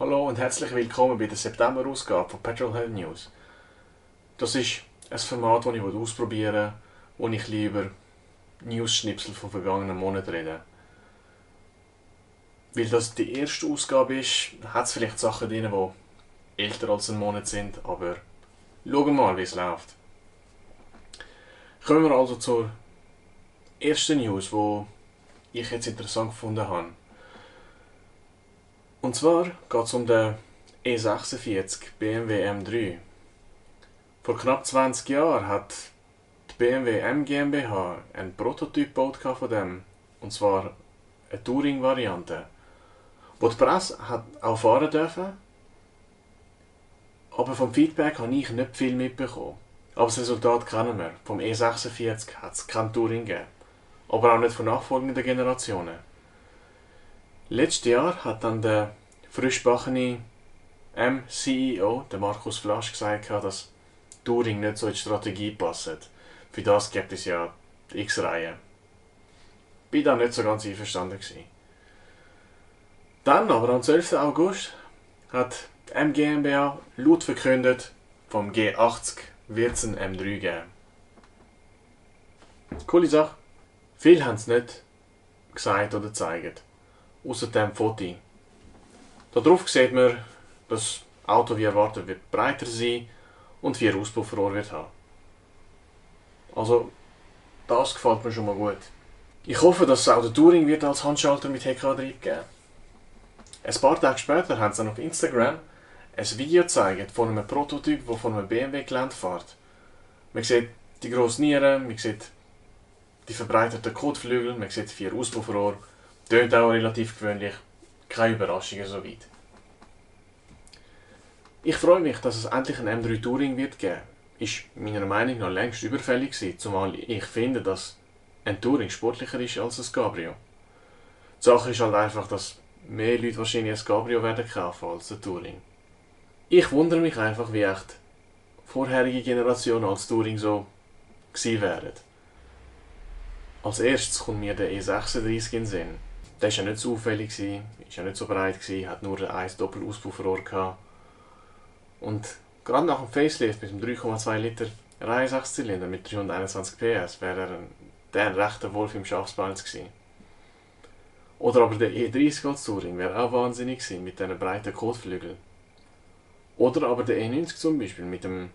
Hallo und herzlich willkommen bei der September-Ausgabe von Petrolhead News. Das ist ein Format, das ich ausprobieren will, wo ich lieber News-Schnipsel von vergangenen Monaten rede. Weil das die erste Ausgabe ist, hat es vielleicht Sachen drin, die älter als einen Monat sind, aber schauen wir mal, wie es läuft. Kommen wir also zur ersten News, die ich jetzt interessant gefunden habe. Und zwar geht es um den E46 BMW M3. Vor knapp 20 Jahren hat die BMW M GmbH einen Prototyp gebaut von dem. Und zwar eine Touring-Variante. Wo die Presse hat auch fahren dürfen. Aber vom Feedback habe ich nicht viel mitbekommen. Aber das Resultat kennen wir. Vom E46 hat es kein Touring gegeben. Aber auch nicht von nachfolgenden Generationen. Letztes Jahr hat dann der frischbachene M-CEO, der Markus Flasch, gesagt, dass Touring nicht so in die Strategie passt. Für das gibt es ja X-Reihe. Bin da nicht so ganz einverstanden gewesen. Dann aber am 12. August hat die M GmbH laut verkündet, vom G80 wird es ein M3 geben. Coole Sache. Viele haben es nicht gesagt oder gezeigt. Außer dem Foto. Darauf sieht man, dass das Auto wie erwartet wird breiter sein und vier Auspufferrohr wird haben. Also, das gefällt mir schon mal gut. Ich hoffe, dass es auch der Touring wird als Handschalter mit Heckantrieb geben. Ein paar Tage später haben sie dann auf Instagram ein Video gezeigt von einem Prototyp, der von einem BMW Gelände fährt. Man sieht die grossen Nieren, man sieht die verbreiterten Kotflügel, man sieht vier Auspufferrohr. Tönt auch relativ gewöhnlich. Keine Überraschungen soweit. Ich freue mich, dass es endlich ein M3 Touring wird geben. Ist meiner Meinung nach längst überfällig gewesen, zumal ich finde, dass ein Touring sportlicher ist als ein Cabrio. Die Sache ist halt einfach, dass mehr Leute wahrscheinlich ein Cabrio werden kaufen als ein Touring. Ich wundere mich einfach, wie echt vorherige Generationen als Touring so gewesen wären. Als erstes kommt mir der E36 in den Sinn. Der war ja nicht so auffällig, war ja nicht so breit, hat nur ein Doppelauspuffrohr. Und gerade nach dem Facelift mit dem 3,2 Liter Reihensachszylinder mit 321 PS wäre er ein, der ein rechter Wolf im Schafspelz gewesen. Oder aber der E30 als Touring wäre auch wahnsinnig gewesen mit diesen breiten Kotflügeln. Oder aber der E90 zum Beispiel mit dem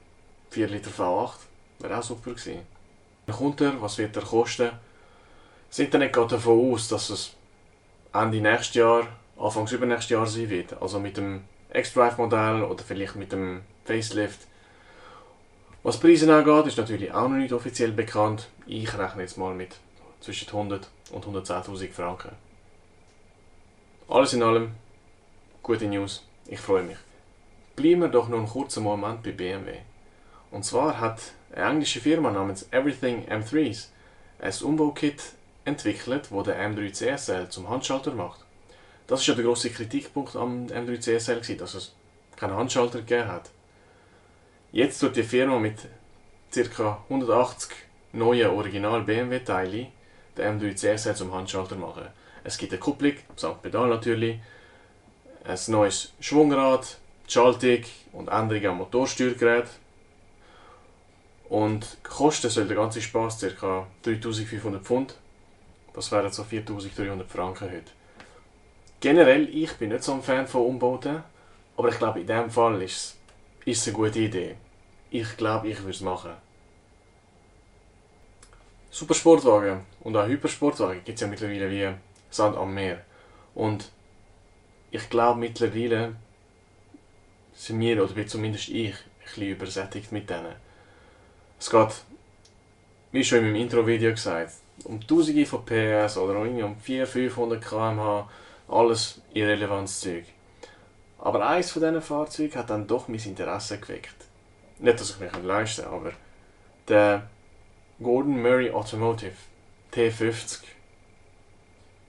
4 Liter V8 wäre auch super gewesen. Dann kommt er, was wird er kosten? Sind dann nicht gerade davon aus, dass es Ende nächstes Jahr, Anfangs übernächstes Jahr sein wird. Also mit dem X-Drive-Modell oder vielleicht mit dem Facelift. Was Preise angeht, ist natürlich auch noch nicht offiziell bekannt. Ich rechne jetzt mal mit zwischen 100 und 110.000 Franken. Alles in allem, gute News, ich freue mich. Bleiben wir doch noch einen kurzen Moment bei BMW. Und zwar hat eine englische Firma namens Everything M3s ein Umbaukit entwickelt, wo der M3 CSL zum Handschalter macht. Das ist ja der grosse Kritikpunkt am M3 CSL, dass es keinen Handschalter gegeben hat. Jetzt tut die Firma mit ca. 180 neuen Original BMW-Teilen den M3 CSL zum Handschalter machen. Es gibt eine Kupplung, samt Pedal natürlich, ein neues Schwungrad, Schaltung und Änderungen am Motorsteuergerät. Und kosten soll der ganze Spaß ca. 3500 Pfund. Das wären so 4300 Franken heute. Generell, ich bin nicht so ein Fan von Umbauten, aber ich glaube, in diesem Fall ist es eine gute Idee. Ich glaube, ich würde es machen. Supersportwagen und auch Hypersportwagen gibt es ja mittlerweile wie Sand am Meer. Und ich glaube, mittlerweile sind wir, oder zumindest ich, ein bisschen übersättigt mit denen. Es geht, wie schon in meinem Intro-Video gesagt, um Tausende von PS oder um 400, 500 km/h alles irrelevantes Zeug. Aber eines von diesen Fahrzeugen hat dann doch mein Interesse geweckt. Nicht, dass ich mich leisten kann, aber der Gordon Murray Automotive T50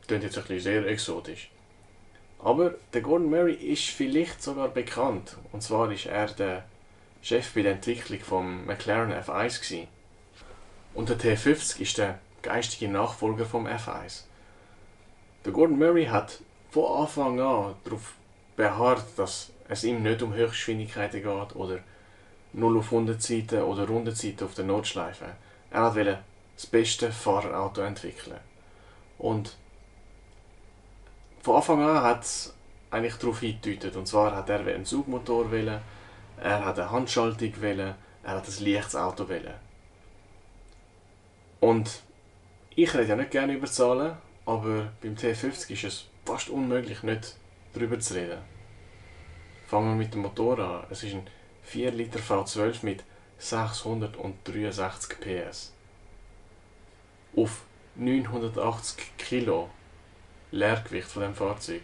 klingt jetzt ein bisschen sehr exotisch. Aber der Gordon Murray ist vielleicht sogar bekannt. Und zwar ist er der Chef bei der Entwicklung vom McLaren F1 gewesen. Und der T50 ist der geistige Nachfolger vom F1. Der Gordon Murray hat von Anfang an darauf beharrt, dass es ihm nicht um Höchstgeschwindigkeiten geht oder 0 auf 100 Seiten oder Rundenzeiten auf der Notschleife. Er wollte das beste Fahrerauto entwickeln. Und von Anfang an hat es eigentlich darauf hingedeutet. Und zwar hat er einen Zugmotor wählen, er hat eine Handschaltung wählen, er hat ein leichtes Auto wählen. Und ich rede ja nicht gerne über Zahlen, aber beim T50 ist es fast unmöglich, nicht darüber zu reden. Fangen wir mit dem Motor an. Es ist ein 4 Liter V12 mit 663 PS. Auf 980 Kilo Leergewicht von dem Fahrzeug.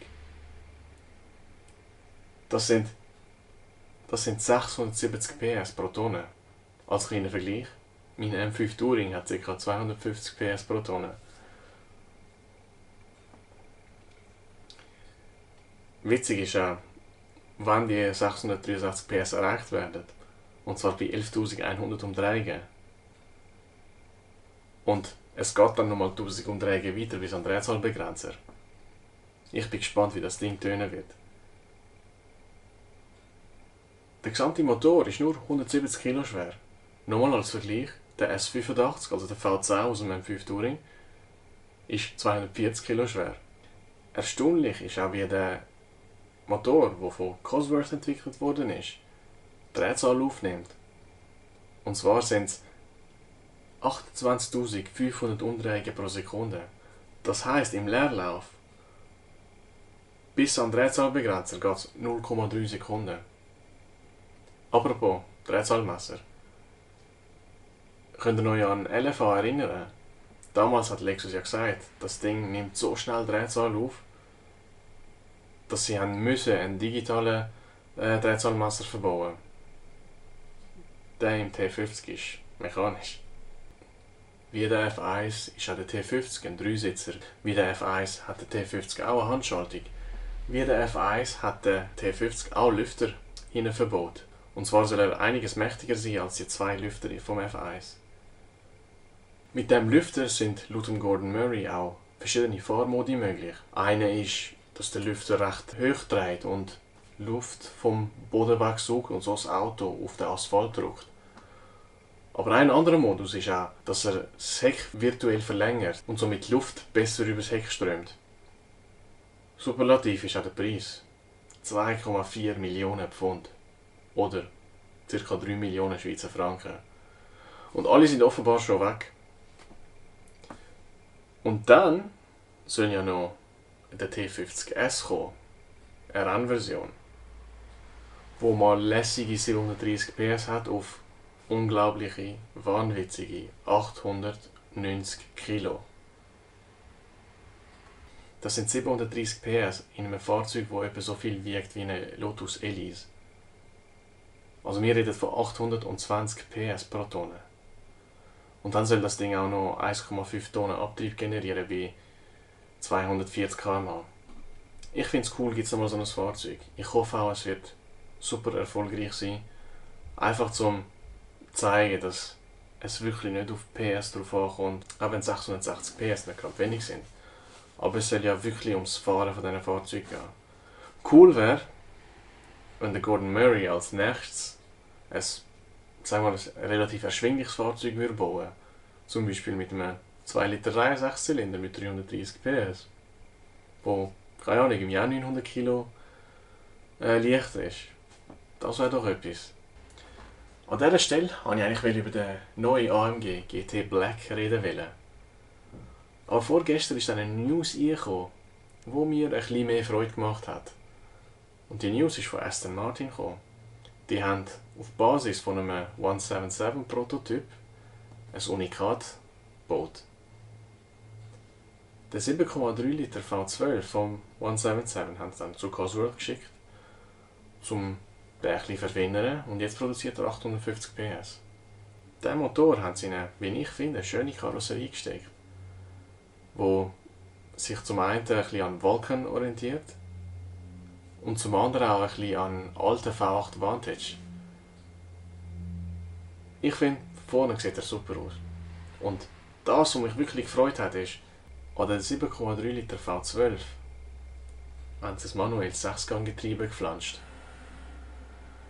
Das sind, das sind 670 PS pro Tonne. Als kleiner Vergleich, mein M5 Touring hat ca. 250 PS pro Tonne. Witzig ist auch, wenn die 663 PS erreicht werden, und zwar bei 11.100 Umdrehungen, und es geht dann nochmal 1000 Umdrehungen weiter bis an den Drehzahlbegrenzer. Ich bin gespannt, wie das Ding tönen wird. Der gesamte Motor ist nur 170 kg schwer. Nochmal als Vergleich, der S85, also der V10 aus dem M5 Touring, ist 240 kg schwer. Erstaunlich ist auch, wie der Motor, der von Cosworth entwickelt worden ist, Drehzahl aufnimmt. Und zwar sind es 28.500 Umdrehungen pro Sekunde. Das heißt im Leerlauf bis an Drehzahlbegrenzer geht es 0,3 Sekunden. Apropos Drehzahlmesser. Könnt ihr euch an LFA erinnern? Damals hat Lexus ja gesagt, das Ding nimmt so schnell Drehzahl auf, dass sie haben müssen einen digitalen äh, Drehzahlmesser verbauen. Der im T50 ist mechanisch. Wie der F1 ist auch der T50 ein Dreisitzer. Wie der F1 hat der T50 auch eine Handschaltung. Wie der F1 hat der T50 auch Lüfter hinten verbaut. Und zwar soll er einiges mächtiger sein als die zwei Lüfter vom F1. Mit dem Lüfter sind laut Gordon Murray auch verschiedene Fahrmodi möglich. Eine ist dass der Lüfter recht hoch dreht und Luft vom Boden wegsaugt und so das Auto auf den Asphalt drückt. Aber ein anderer Modus ist auch, dass er das Heck virtuell verlängert und somit Luft besser übers Heck strömt. Superlativ ist auch der Preis. 2,4 Millionen Pfund. Oder ca. 3 Millionen Schweizer Franken. Und alle sind offenbar schon weg. Und dann sollen ja noch der T50S kommen. Eine Rennversion. Wo mal lässige 730 PS hat auf unglaubliche, wahnwitzige 890 Kilo. Das sind 730 PS in einem Fahrzeug, das etwa so viel wiegt wie eine Lotus Elise. Also wir reden von 820 PS pro Tonne. Und dann soll das Ding auch noch 1,5 Tonnen Abtrieb generieren wie 240 km/h. Ich finde es cool, gibt es nochmal so ein Fahrzeug. Ich hoffe auch, es wird super erfolgreich sein. Einfach zum zeigen, dass es wirklich nicht auf PS drauf ankommt, auch wenn 660 PS nicht gerade wenig sind. Aber es soll ja wirklich ums Fahren von diesen Fahrzeugen gehen. Cool wäre, wenn der Gordon Murray als nächstes ein, sagen wir ein relativ erschwingliches Fahrzeug würde bauen Zum Beispiel mit einem 2 Liter Reihe 6 Zylinder mit 330 PS. Wo, keine Ahnung, im Jahr 900 Kilo äh, leicht ist. Das wäre doch etwas. An dieser Stelle wollte ich eigentlich über den neuen AMG GT Black reden. Wollen. Aber vorgestern ist eine News eingekommen, die mir ein bisschen mehr Freude gemacht hat. Und die News ist von Aston Martin gekommen. Die haben auf Basis von einem 177 Prototyp ein Unikat gebaut. Den 7,3 Liter V12 vom 177 haben sie dann zu Cosworth geschickt, um den ein verfeinern und jetzt produziert er 850 PS. Diesen Motor haben sie in eine, wie ich finde, schöne Karosserie gesteckt, wo sich zum einen ein bisschen an Wolken orientiert und zum anderen auch ein bisschen an alten V8 Vantage. Ich finde, vorne sieht er super aus. Und das, was mich wirklich gefreut hat, ist, an den 7,3 Liter V12 haben sie ein manuelles Sechsganggetriebe geflanscht.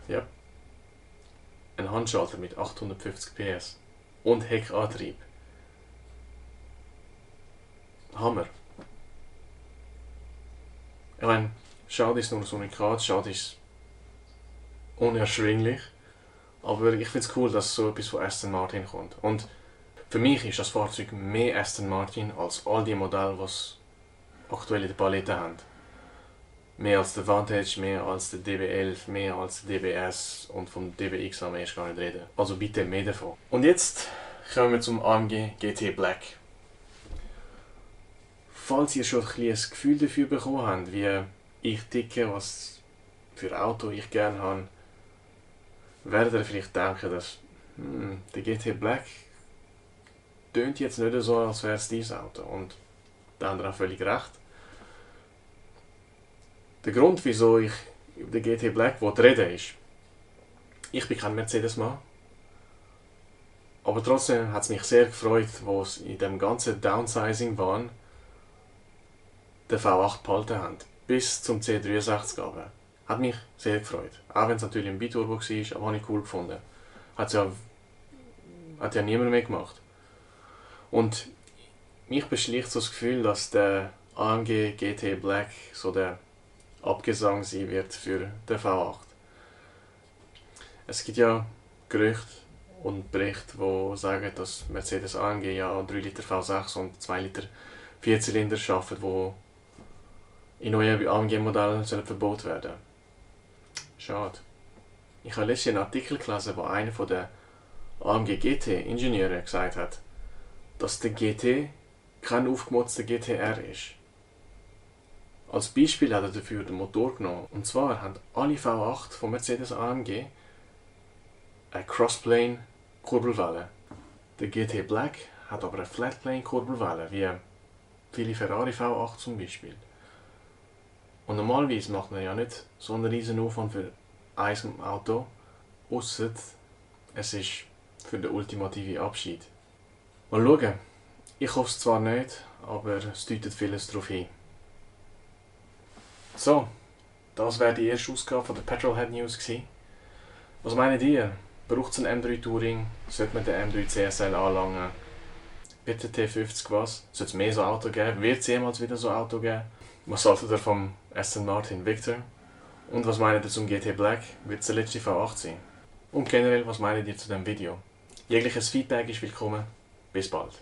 Ja. Ein Handschalter mit 850 PS und Heckantrieb. Hammer. Ich meine, schade ist nur das Unikat, schade ist unerschwinglich. Aber ich finde es cool, dass so etwas von Aston Martin kommt. Und für mich ist das Fahrzeug mehr Aston Martin als all die Modelle, die aktuell in der Palette haben. Mehr als der Vantage, mehr als der DB11, mehr als der DBS und vom DBX haben wir erst gar nicht reden. Also bitte mehr davon. Und jetzt kommen wir zum AMG GT Black. Falls ihr schon ein, ein Gefühl dafür bekommen habt, wie ich ticke, was für Auto ich gerne habe, werdet ihr vielleicht denken, dass hm, der GT Black tönt jetzt nicht so, als wäre es dieses Auto. Und da haben auch völlig recht. Der Grund, wieso ich über den GT Black reden ist, ich bin kein Mercedes-Mann. Aber trotzdem hat es mich sehr gefreut, wo es in dem ganzen Downsizing waren, den V8 behalten haben. Bis zum C63 aber. Hat mich sehr gefreut. Auch wenn es natürlich ein Biturbo war, aber habe ich cool gefunden. Hat ja, hat ja niemand mehr gemacht. Und mich beschlicht so das Gefühl, dass der AMG GT Black so der Abgesang sein wird für den V8. Es gibt ja Gerüchte und Berichte, die sagen, dass Mercedes AMG ja 3 Liter V6 und 2 Liter Vierzylinder schaffen, die in neuen AMG-Modellen verboten werden. Schade. Ich habe letztens einen Artikel gelesen, wo einer der AMG GT-Ingenieure gesagt hat, dass der GT kein aufgemotzter GTR ist. Als Beispiel hat er dafür den Motor genommen. Und zwar haben alle V8 von Mercedes AMG eine Crossplane Kurbelwelle. Der GT Black hat aber eine Flatplane Kurbelwelle, wie viele Ferrari V8 zum Beispiel. Und normalerweise macht man ja nicht so einen riesen Aufwand für ein Auto, außer es ist für den ultimativen Abschied. Mal schauen. Ich hoffe es zwar nicht, aber es deutet vieles darauf hin. So, das wäre die erste Ausgabe von der Petrolhead News gewesen. Was meint ihr? Braucht es einen M3 Touring? Sollte man den M3 CSL anlangen? Wird der T50 was? Sollte es mehr so Auto geben? Wird es jemals wieder so Auto geben? Was haltet ihr vom Aston Martin Victor? Und was meint ihr zum GT Black? Wird es der letzte V8 sein? Und generell, was meint ihr zu dem Video? Jegliches Feedback ist willkommen. Bis bald.